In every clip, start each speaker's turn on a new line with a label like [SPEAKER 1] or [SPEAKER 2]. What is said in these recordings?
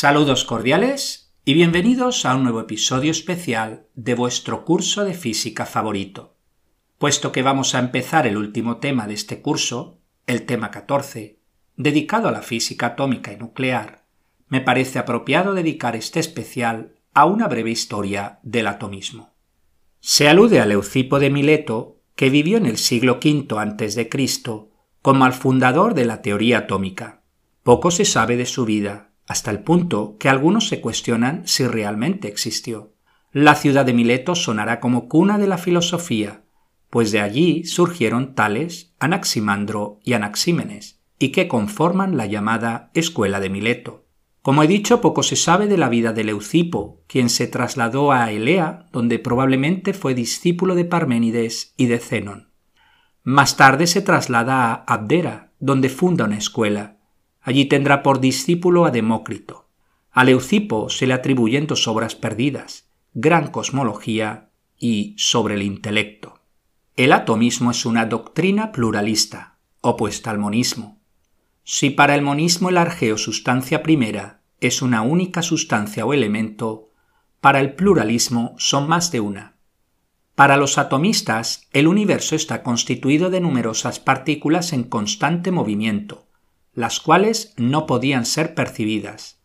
[SPEAKER 1] Saludos cordiales y bienvenidos a un nuevo episodio especial de vuestro curso de física favorito. Puesto que vamos a empezar el último tema de este curso, el tema 14, dedicado a la física atómica y nuclear, me parece apropiado dedicar este especial a una breve historia del atomismo. Se alude a Leucipo de Mileto, que vivió en el siglo V a.C., como al fundador de la teoría atómica. Poco se sabe de su vida, hasta el punto que algunos se cuestionan si realmente existió. La ciudad de Mileto sonará como cuna de la filosofía, pues de allí surgieron tales Anaximandro y Anaxímenes, y que conforman la llamada Escuela de Mileto. Como he dicho, poco se sabe de la vida de Leucipo, quien se trasladó a Elea, donde probablemente fue discípulo de Parménides y de Zenón. Más tarde se traslada a Abdera, donde funda una escuela, Allí tendrá por discípulo a Demócrito. A Leucipo se le atribuyen dos obras perdidas, Gran Cosmología y Sobre el Intelecto. El atomismo es una doctrina pluralista, opuesta al monismo. Si para el monismo el argeo sustancia primera es una única sustancia o elemento, para el pluralismo son más de una. Para los atomistas, el universo está constituido de numerosas partículas en constante movimiento, las cuales no podían ser percibidas.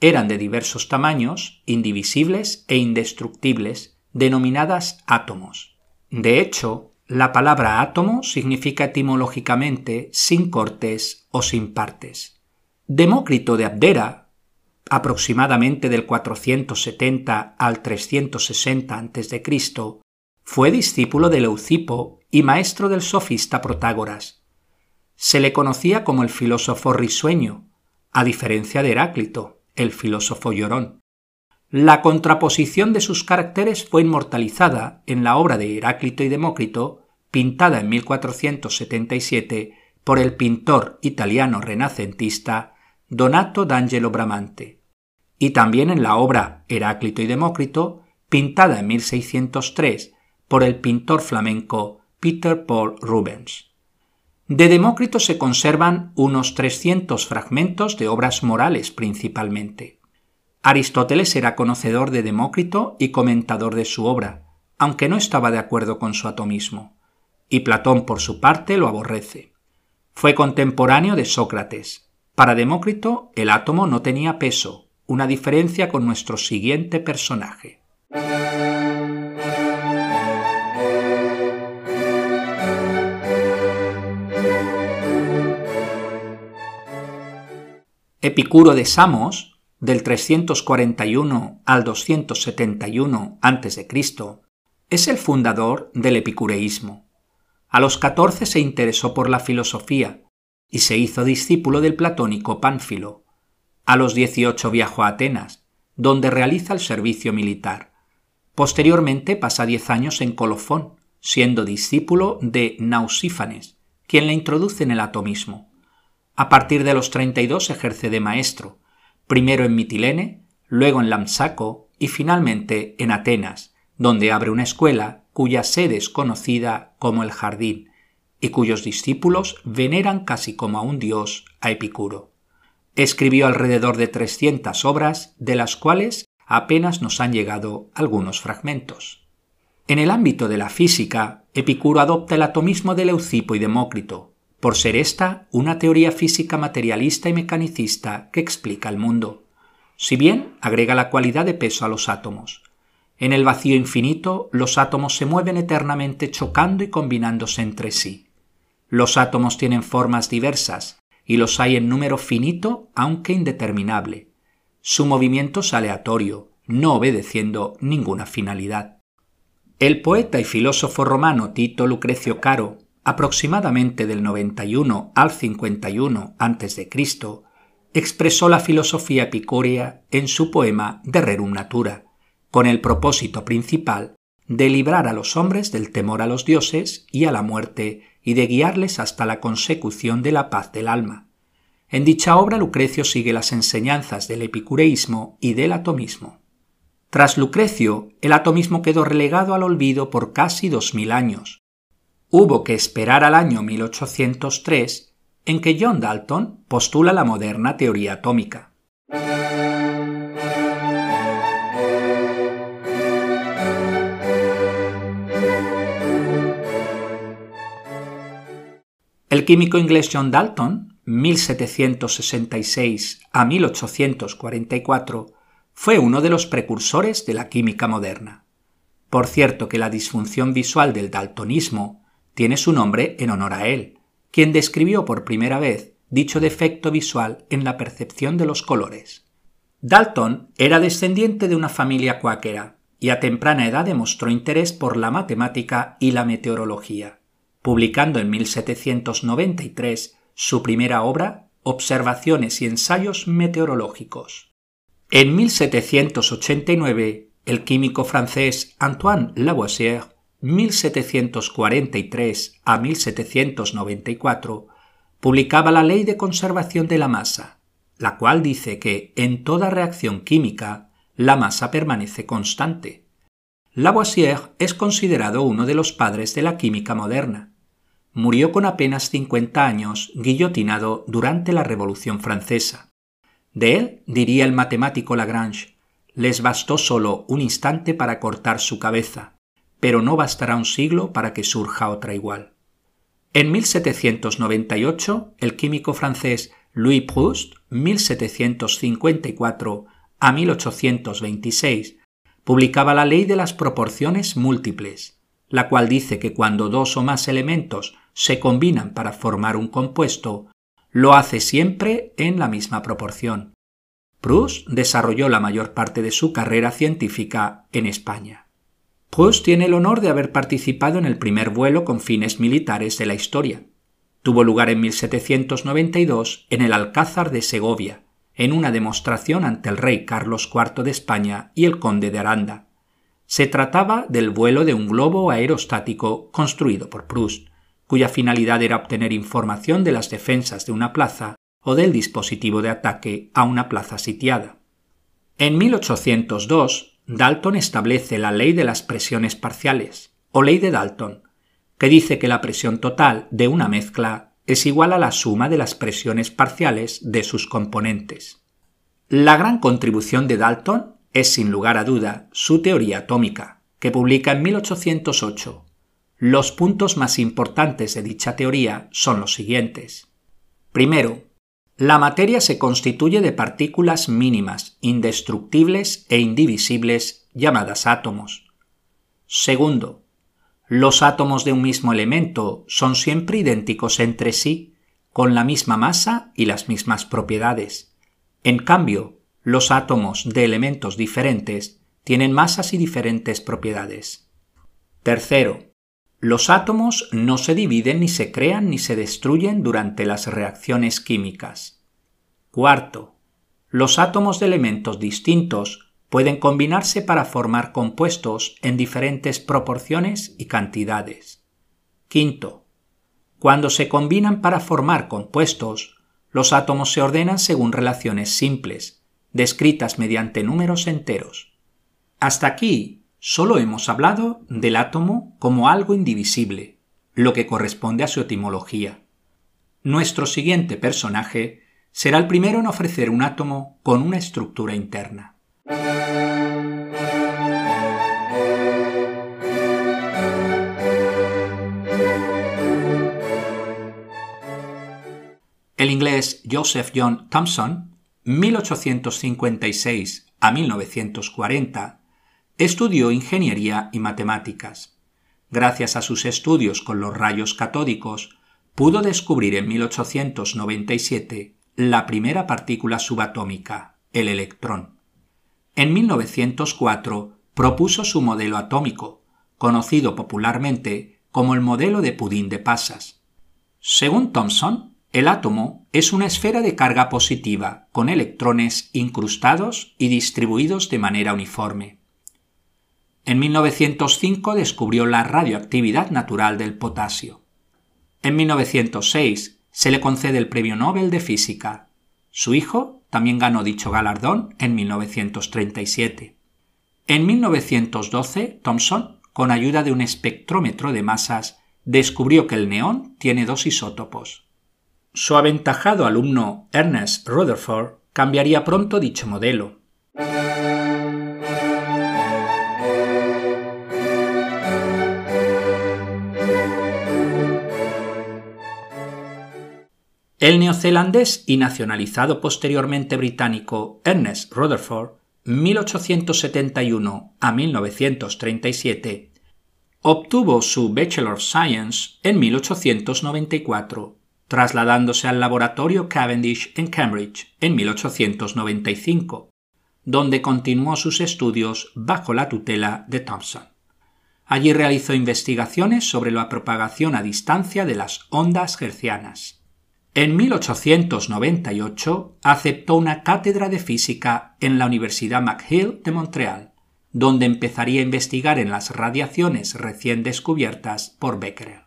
[SPEAKER 1] Eran de diversos tamaños, indivisibles e indestructibles, denominadas átomos. De hecho, la palabra átomo significa etimológicamente sin cortes o sin partes. Demócrito de Abdera, aproximadamente del 470 al 360 a.C., fue discípulo de Leucipo y maestro del sofista Protágoras, se le conocía como el filósofo risueño, a diferencia de Heráclito, el filósofo llorón. La contraposición de sus caracteres fue inmortalizada en la obra de Heráclito y Demócrito, pintada en 1477 por el pintor italiano renacentista Donato d'Angelo Bramante, y también en la obra Heráclito y Demócrito, pintada en 1603 por el pintor flamenco Peter Paul Rubens. De Demócrito se conservan unos 300 fragmentos de obras morales principalmente. Aristóteles era conocedor de Demócrito y comentador de su obra, aunque no estaba de acuerdo con su atomismo, y Platón por su parte lo aborrece. Fue contemporáneo de Sócrates. Para Demócrito el átomo no tenía peso, una diferencia con nuestro siguiente personaje. Epicuro de Samos, del 341 al 271 a.C., es el fundador del epicureísmo. A los 14 se interesó por la filosofía y se hizo discípulo del platónico Pánfilo. A los 18 viajó a Atenas, donde realiza el servicio militar. Posteriormente pasa 10 años en Colofón, siendo discípulo de Nausífanes, quien le introduce en el atomismo. A partir de los 32 ejerce de maestro, primero en Mitilene, luego en Lamsaco y finalmente en Atenas, donde abre una escuela cuya sede es conocida como el Jardín y cuyos discípulos veneran casi como a un dios a Epicuro. Escribió alrededor de 300 obras, de las cuales apenas nos han llegado algunos fragmentos. En el ámbito de la física, Epicuro adopta el atomismo de Leucipo y Demócrito, por ser esta una teoría física materialista y mecanicista que explica el mundo, si bien agrega la cualidad de peso a los átomos. En el vacío infinito, los átomos se mueven eternamente chocando y combinándose entre sí. Los átomos tienen formas diversas, y los hay en número finito, aunque indeterminable. Su movimiento es aleatorio, no obedeciendo ninguna finalidad. El poeta y filósofo romano Tito Lucrecio Caro aproximadamente del 91 al 51 a.C., expresó la filosofía epicúrea en su poema De Rerum Natura, con el propósito principal de librar a los hombres del temor a los dioses y a la muerte y de guiarles hasta la consecución de la paz del alma. En dicha obra Lucrecio sigue las enseñanzas del epicureísmo y del atomismo. Tras Lucrecio, el atomismo quedó relegado al olvido por casi dos mil años, hubo que esperar al año 1803 en que John Dalton postula la moderna teoría atómica. El químico inglés John Dalton, 1766 a 1844, fue uno de los precursores de la química moderna. Por cierto que la disfunción visual del daltonismo tiene su nombre en honor a él, quien describió por primera vez dicho defecto visual en la percepción de los colores. Dalton era descendiente de una familia cuáquera y a temprana edad demostró interés por la matemática y la meteorología, publicando en 1793 su primera obra, Observaciones y ensayos meteorológicos. En 1789, el químico francés Antoine Lavoisier, 1743 a 1794, publicaba la Ley de Conservación de la Masa, la cual dice que en toda reacción química la masa permanece constante. Lavoisier es considerado uno de los padres de la química moderna. Murió con apenas 50 años guillotinado durante la Revolución Francesa. De él diría el matemático Lagrange, les bastó solo un instante para cortar su cabeza, pero no bastará un siglo para que surja otra igual. En 1798, el químico francés Louis Proust, 1754 a 1826, publicaba la ley de las proporciones múltiples, la cual dice que cuando dos o más elementos se combinan para formar un compuesto, lo hace siempre en la misma proporción. Proust desarrolló la mayor parte de su carrera científica en España. Proust tiene el honor de haber participado en el primer vuelo con fines militares de la historia, tuvo lugar en 1792 en el Alcázar de Segovia, en una demostración ante el rey Carlos IV de España y el conde de Aranda. Se trataba del vuelo de un globo aerostático construido por Proust, cuya finalidad era obtener información de las defensas de una plaza o del dispositivo de ataque a una plaza sitiada. En 1802, Dalton establece la ley de las presiones parciales, o ley de Dalton, que dice que la presión total de una mezcla es igual a la suma de las presiones parciales de sus componentes. La gran contribución de Dalton es sin lugar a duda su teoría atómica, que publica en 1808. Los puntos más importantes de dicha teoría son los siguientes. Primero, la materia se constituye de partículas mínimas, indestructibles e indivisibles llamadas átomos. Segundo, los átomos de un mismo elemento son siempre idénticos entre sí, con la misma masa y las mismas propiedades. En cambio, los átomos de elementos diferentes tienen masas y diferentes propiedades. Tercero, los átomos no se dividen ni se crean ni se destruyen durante las reacciones químicas. Cuarto, los átomos de elementos distintos pueden combinarse para formar compuestos en diferentes proporciones y cantidades. Quinto, cuando se combinan para formar compuestos, los átomos se ordenan según relaciones simples, descritas mediante números enteros. Hasta aquí solo hemos hablado del átomo como algo indivisible, lo que corresponde a su etimología. Nuestro siguiente personaje será el primero en ofrecer un átomo con una estructura interna. El inglés Joseph John Thomson, 1856 a 1940, estudió ingeniería y matemáticas. Gracias a sus estudios con los rayos catódicos, pudo descubrir en 1897 la primera partícula subatómica, el electrón. En 1904 propuso su modelo atómico, conocido popularmente como el modelo de pudín de pasas. Según Thomson, el átomo es una esfera de carga positiva con electrones incrustados y distribuidos de manera uniforme. En 1905 descubrió la radioactividad natural del potasio. En 1906 se le concede el Premio Nobel de Física. Su hijo también ganó dicho galardón en 1937. En 1912, Thomson, con ayuda de un espectrómetro de masas, descubrió que el neón tiene dos isótopos. Su aventajado alumno Ernest Rutherford cambiaría pronto dicho modelo. El neozelandés y nacionalizado posteriormente británico Ernest Rutherford, 1871 a 1937, obtuvo su Bachelor of Science en 1894, trasladándose al laboratorio Cavendish en Cambridge en 1895, donde continuó sus estudios bajo la tutela de Thomson. Allí realizó investigaciones sobre la propagación a distancia de las ondas hercianas. En 1898 aceptó una cátedra de física en la Universidad McGill de Montreal, donde empezaría a investigar en las radiaciones recién descubiertas por Becquerel.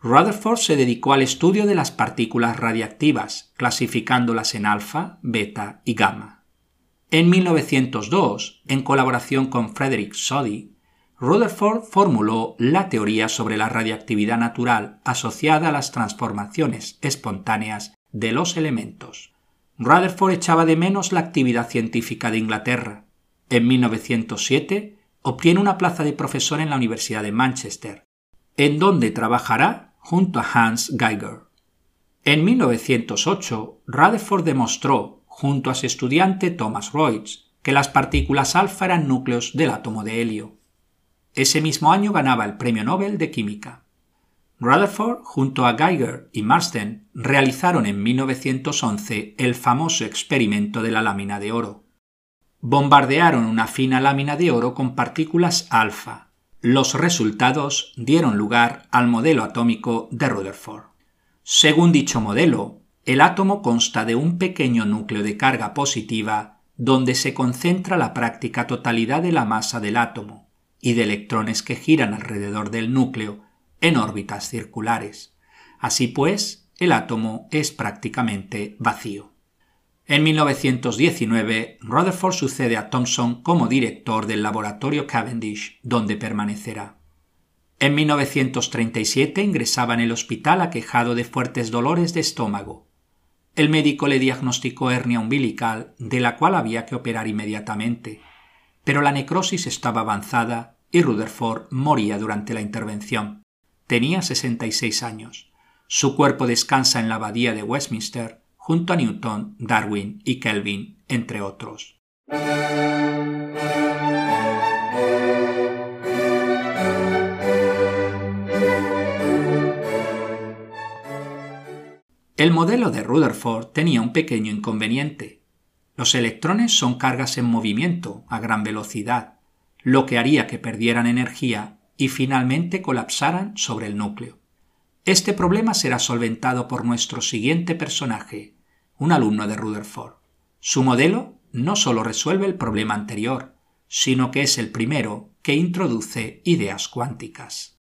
[SPEAKER 1] Rutherford se dedicó al estudio de las partículas radiactivas, clasificándolas en alfa, beta y gamma. En 1902, en colaboración con Frederick Soddy, Rutherford formuló la teoría sobre la radiactividad natural asociada a las transformaciones espontáneas de los elementos. Rutherford echaba de menos la actividad científica de Inglaterra. En 1907 obtiene una plaza de profesor en la Universidad de Manchester, en donde trabajará junto a Hans Geiger. En 1908, Rutherford demostró, junto a su estudiante Thomas Royce, que las partículas alfa eran núcleos del átomo de helio. Ese mismo año ganaba el Premio Nobel de Química. Rutherford, junto a Geiger y Marsden, realizaron en 1911 el famoso experimento de la lámina de oro. Bombardearon una fina lámina de oro con partículas alfa. Los resultados dieron lugar al modelo atómico de Rutherford. Según dicho modelo, el átomo consta de un pequeño núcleo de carga positiva donde se concentra la práctica totalidad de la masa del átomo, y de electrones que giran alrededor del núcleo en órbitas circulares. Así pues, el átomo es prácticamente vacío. En 1919, Rutherford sucede a Thomson como director del laboratorio Cavendish, donde permanecerá. En 1937 ingresaba en el hospital aquejado de fuertes dolores de estómago. El médico le diagnosticó hernia umbilical, de la cual había que operar inmediatamente pero la necrosis estaba avanzada y Rutherford moría durante la intervención. Tenía 66 años. Su cuerpo descansa en la abadía de Westminster junto a Newton, Darwin y Kelvin, entre otros. El modelo de Rutherford tenía un pequeño inconveniente. Los electrones son cargas en movimiento a gran velocidad, lo que haría que perdieran energía y finalmente colapsaran sobre el núcleo. Este problema será solventado por nuestro siguiente personaje, un alumno de Rutherford. Su modelo no solo resuelve el problema anterior, sino que es el primero que introduce ideas cuánticas.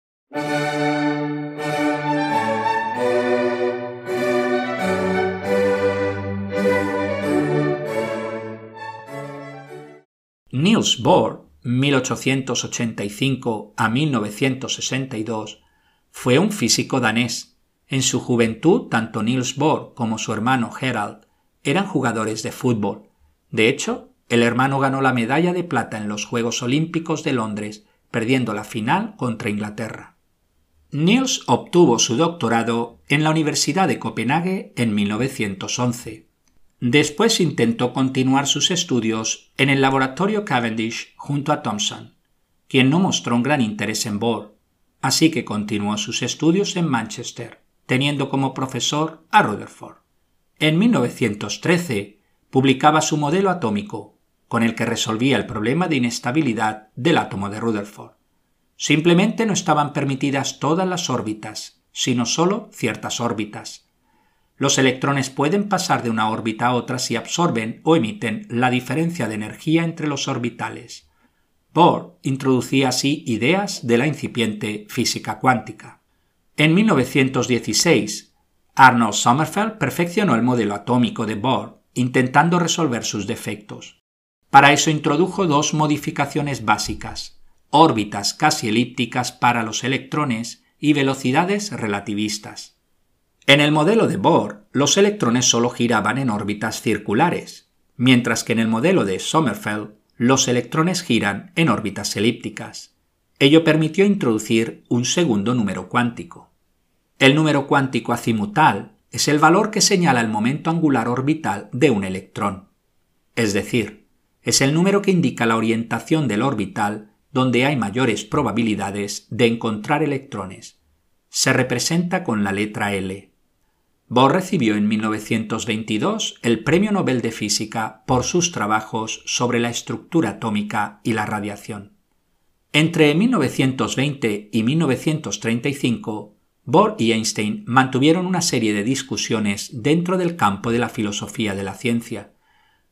[SPEAKER 1] Niels Bohr, 1885 a 1962, fue un físico danés. En su juventud, tanto Niels Bohr como su hermano Gerald eran jugadores de fútbol. De hecho, el hermano ganó la medalla de plata en los Juegos Olímpicos de Londres, perdiendo la final contra Inglaterra. Niels obtuvo su doctorado en la Universidad de Copenhague en 1911. Después intentó continuar sus estudios en el laboratorio Cavendish junto a Thomson, quien no mostró un gran interés en Bohr, así que continuó sus estudios en Manchester, teniendo como profesor a Rutherford. En 1913 publicaba su modelo atómico, con el que resolvía el problema de inestabilidad del átomo de Rutherford. Simplemente no estaban permitidas todas las órbitas, sino solo ciertas órbitas, los electrones pueden pasar de una órbita a otra si absorben o emiten la diferencia de energía entre los orbitales. Bohr introducía así ideas de la incipiente física cuántica. En 1916, Arnold Sommerfeld perfeccionó el modelo atómico de Bohr, intentando resolver sus defectos. Para eso introdujo dos modificaciones básicas, órbitas casi elípticas para los electrones y velocidades relativistas. En el modelo de Bohr, los electrones solo giraban en órbitas circulares, mientras que en el modelo de Sommerfeld, los electrones giran en órbitas elípticas. Ello permitió introducir un segundo número cuántico. El número cuántico azimutal es el valor que señala el momento angular orbital de un electrón. Es decir, es el número que indica la orientación del orbital donde hay mayores probabilidades de encontrar electrones. Se representa con la letra L. Bohr recibió en 1922 el Premio Nobel de Física por sus trabajos sobre la estructura atómica y la radiación. Entre 1920 y 1935, Bohr y Einstein mantuvieron una serie de discusiones dentro del campo de la filosofía de la ciencia,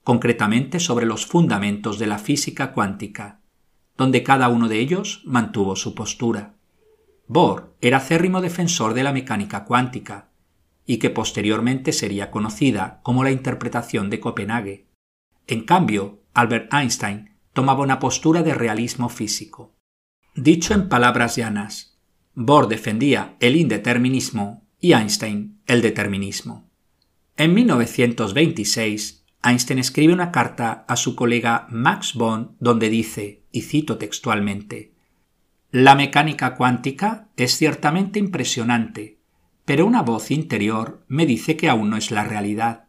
[SPEAKER 1] concretamente sobre los fundamentos de la física cuántica, donde cada uno de ellos mantuvo su postura. Bohr era acérrimo defensor de la mecánica cuántica, y que posteriormente sería conocida como la interpretación de Copenhague. En cambio, Albert Einstein tomaba una postura de realismo físico. Dicho en palabras llanas, Bohr defendía el indeterminismo y Einstein el determinismo. En 1926, Einstein escribe una carta a su colega Max Born donde dice, y cito textualmente, La mecánica cuántica es ciertamente impresionante, pero una voz interior me dice que aún no es la realidad.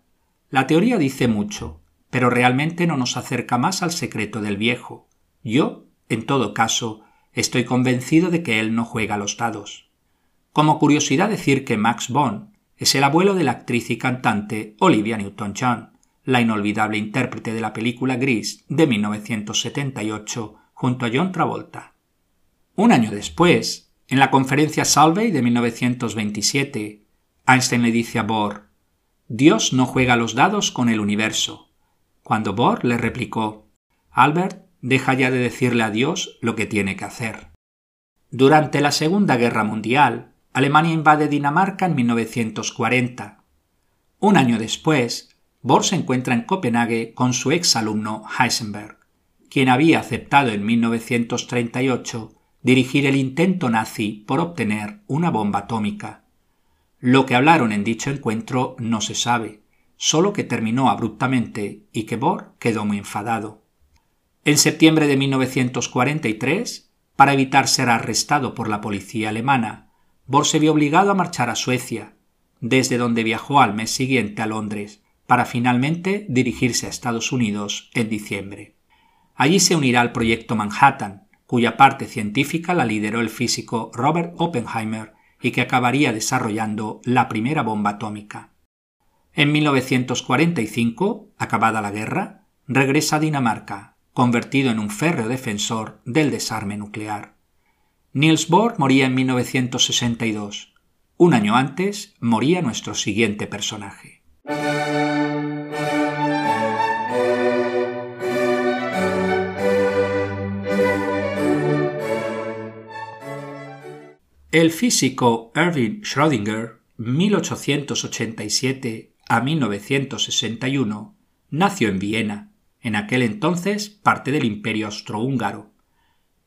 [SPEAKER 1] La teoría dice mucho, pero realmente no nos acerca más al secreto del viejo. Yo, en todo caso, Estoy convencido de que él no juega a los dados. Como curiosidad decir que Max Bond es el abuelo de la actriz y cantante Olivia Newton-John, la inolvidable intérprete de la película Gris de 1978 junto a John Travolta. Un año después, en la conferencia Salvey de 1927, Einstein le dice a Bohr, Dios no juega los dados con el universo. Cuando Bohr le replicó, Albert, deja ya de decirle a Dios lo que tiene que hacer. Durante la Segunda Guerra Mundial, Alemania invade Dinamarca en 1940. Un año después, Bohr se encuentra en Copenhague con su ex alumno Heisenberg, quien había aceptado en 1938 dirigir el intento nazi por obtener una bomba atómica. Lo que hablaron en dicho encuentro no se sabe, solo que terminó abruptamente y que Bohr quedó muy enfadado. En septiembre de 1943, para evitar ser arrestado por la policía alemana, Bohr se vio obligado a marchar a Suecia, desde donde viajó al mes siguiente a Londres, para finalmente dirigirse a Estados Unidos en diciembre. Allí se unirá al proyecto Manhattan, cuya parte científica la lideró el físico Robert Oppenheimer y que acabaría desarrollando la primera bomba atómica. En 1945, acabada la guerra, regresa a Dinamarca, convertido en un férreo defensor del desarme nuclear. Niels Bohr moría en 1962. Un año antes moría nuestro siguiente personaje. El físico Erwin Schrödinger, 1887 a 1961, nació en Viena en aquel entonces parte del Imperio Austrohúngaro.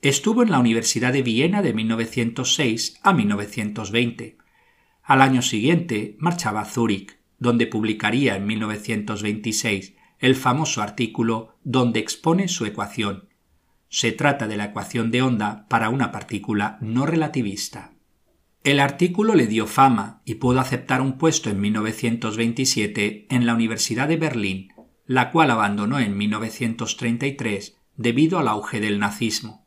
[SPEAKER 1] Estuvo en la Universidad de Viena de 1906 a 1920. Al año siguiente marchaba a Zúrich, donde publicaría en 1926 el famoso artículo donde expone su ecuación. Se trata de la ecuación de onda para una partícula no relativista. El artículo le dio fama y pudo aceptar un puesto en 1927 en la Universidad de Berlín, la cual abandonó en 1933 debido al auge del nazismo.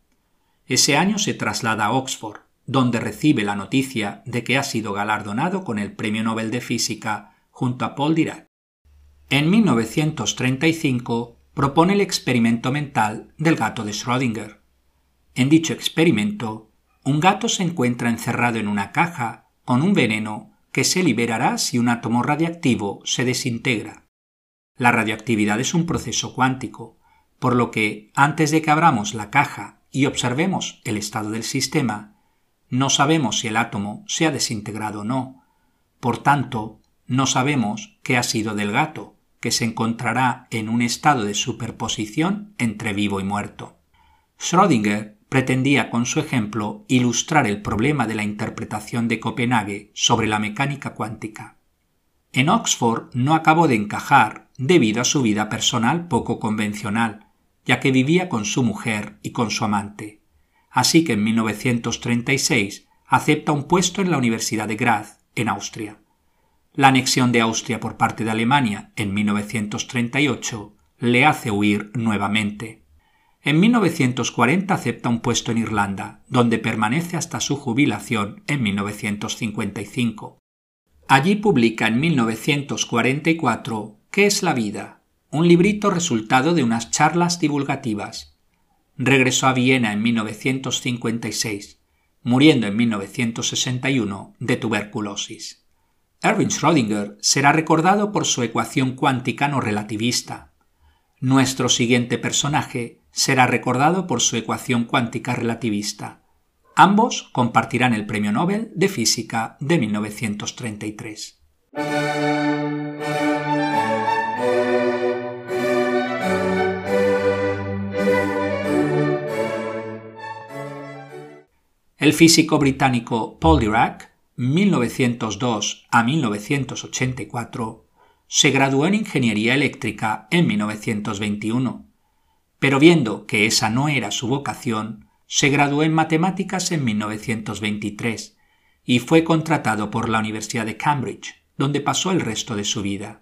[SPEAKER 1] Ese año se traslada a Oxford, donde recibe la noticia de que ha sido galardonado con el Premio Nobel de Física junto a Paul Dirac. En 1935 propone el experimento mental del gato de Schrödinger. En dicho experimento, un gato se encuentra encerrado en una caja con un veneno que se liberará si un átomo radiactivo se desintegra. La radioactividad es un proceso cuántico, por lo que antes de que abramos la caja y observemos el estado del sistema, no sabemos si el átomo se ha desintegrado o no. Por tanto, no sabemos qué ha sido del gato, que se encontrará en un estado de superposición entre vivo y muerto. Schrödinger pretendía con su ejemplo ilustrar el problema de la interpretación de Copenhague sobre la mecánica cuántica. En Oxford no acabó de encajar debido a su vida personal poco convencional, ya que vivía con su mujer y con su amante. Así que en 1936 acepta un puesto en la Universidad de Graz, en Austria. La anexión de Austria por parte de Alemania en 1938 le hace huir nuevamente. En 1940 acepta un puesto en Irlanda, donde permanece hasta su jubilación en 1955. Allí publica en 1944 ¿Qué es la vida? Un librito resultado de unas charlas divulgativas. Regresó a Viena en 1956, muriendo en 1961 de tuberculosis. Erwin Schrödinger será recordado por su ecuación cuántica no relativista. Nuestro siguiente personaje será recordado por su ecuación cuántica relativista. Ambos compartirán el Premio Nobel de Física de 1933. El físico británico Paul Dirac, 1902 a 1984, se graduó en Ingeniería Eléctrica en 1921 pero viendo que esa no era su vocación, se graduó en matemáticas en 1923 y fue contratado por la Universidad de Cambridge, donde pasó el resto de su vida.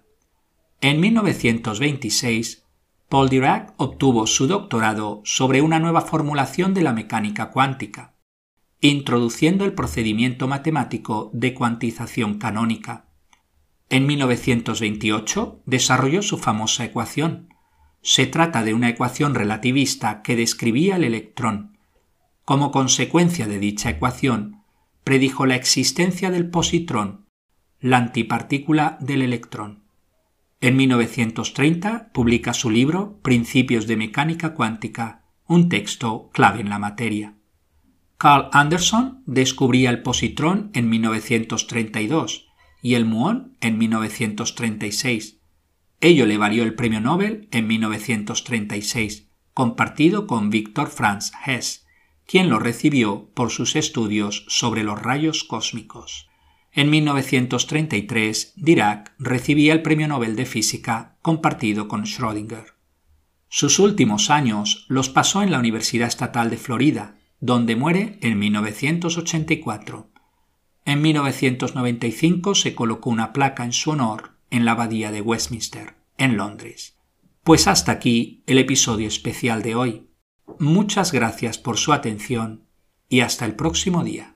[SPEAKER 1] En 1926, Paul Dirac obtuvo su doctorado sobre una nueva formulación de la mecánica cuántica, introduciendo el procedimiento matemático de cuantización canónica. En 1928 desarrolló su famosa ecuación, se trata de una ecuación relativista que describía el electrón. Como consecuencia de dicha ecuación, predijo la existencia del positrón, la antipartícula del electrón. En 1930 publica su libro Principios de Mecánica Cuántica, un texto clave en la materia. Carl Anderson descubría el positrón en 1932 y el muón en 1936 Ello le valió el premio Nobel en 1936, compartido con Victor Franz Hess, quien lo recibió por sus estudios sobre los rayos cósmicos. En 1933, Dirac recibía el premio Nobel de Física compartido con Schrödinger. Sus últimos años los pasó en la Universidad Estatal de Florida, donde muere en 1984. En 1995 se colocó una placa en su honor en la abadía de Westminster, en Londres. Pues hasta aquí el episodio especial de hoy. Muchas gracias por su atención y hasta el próximo día.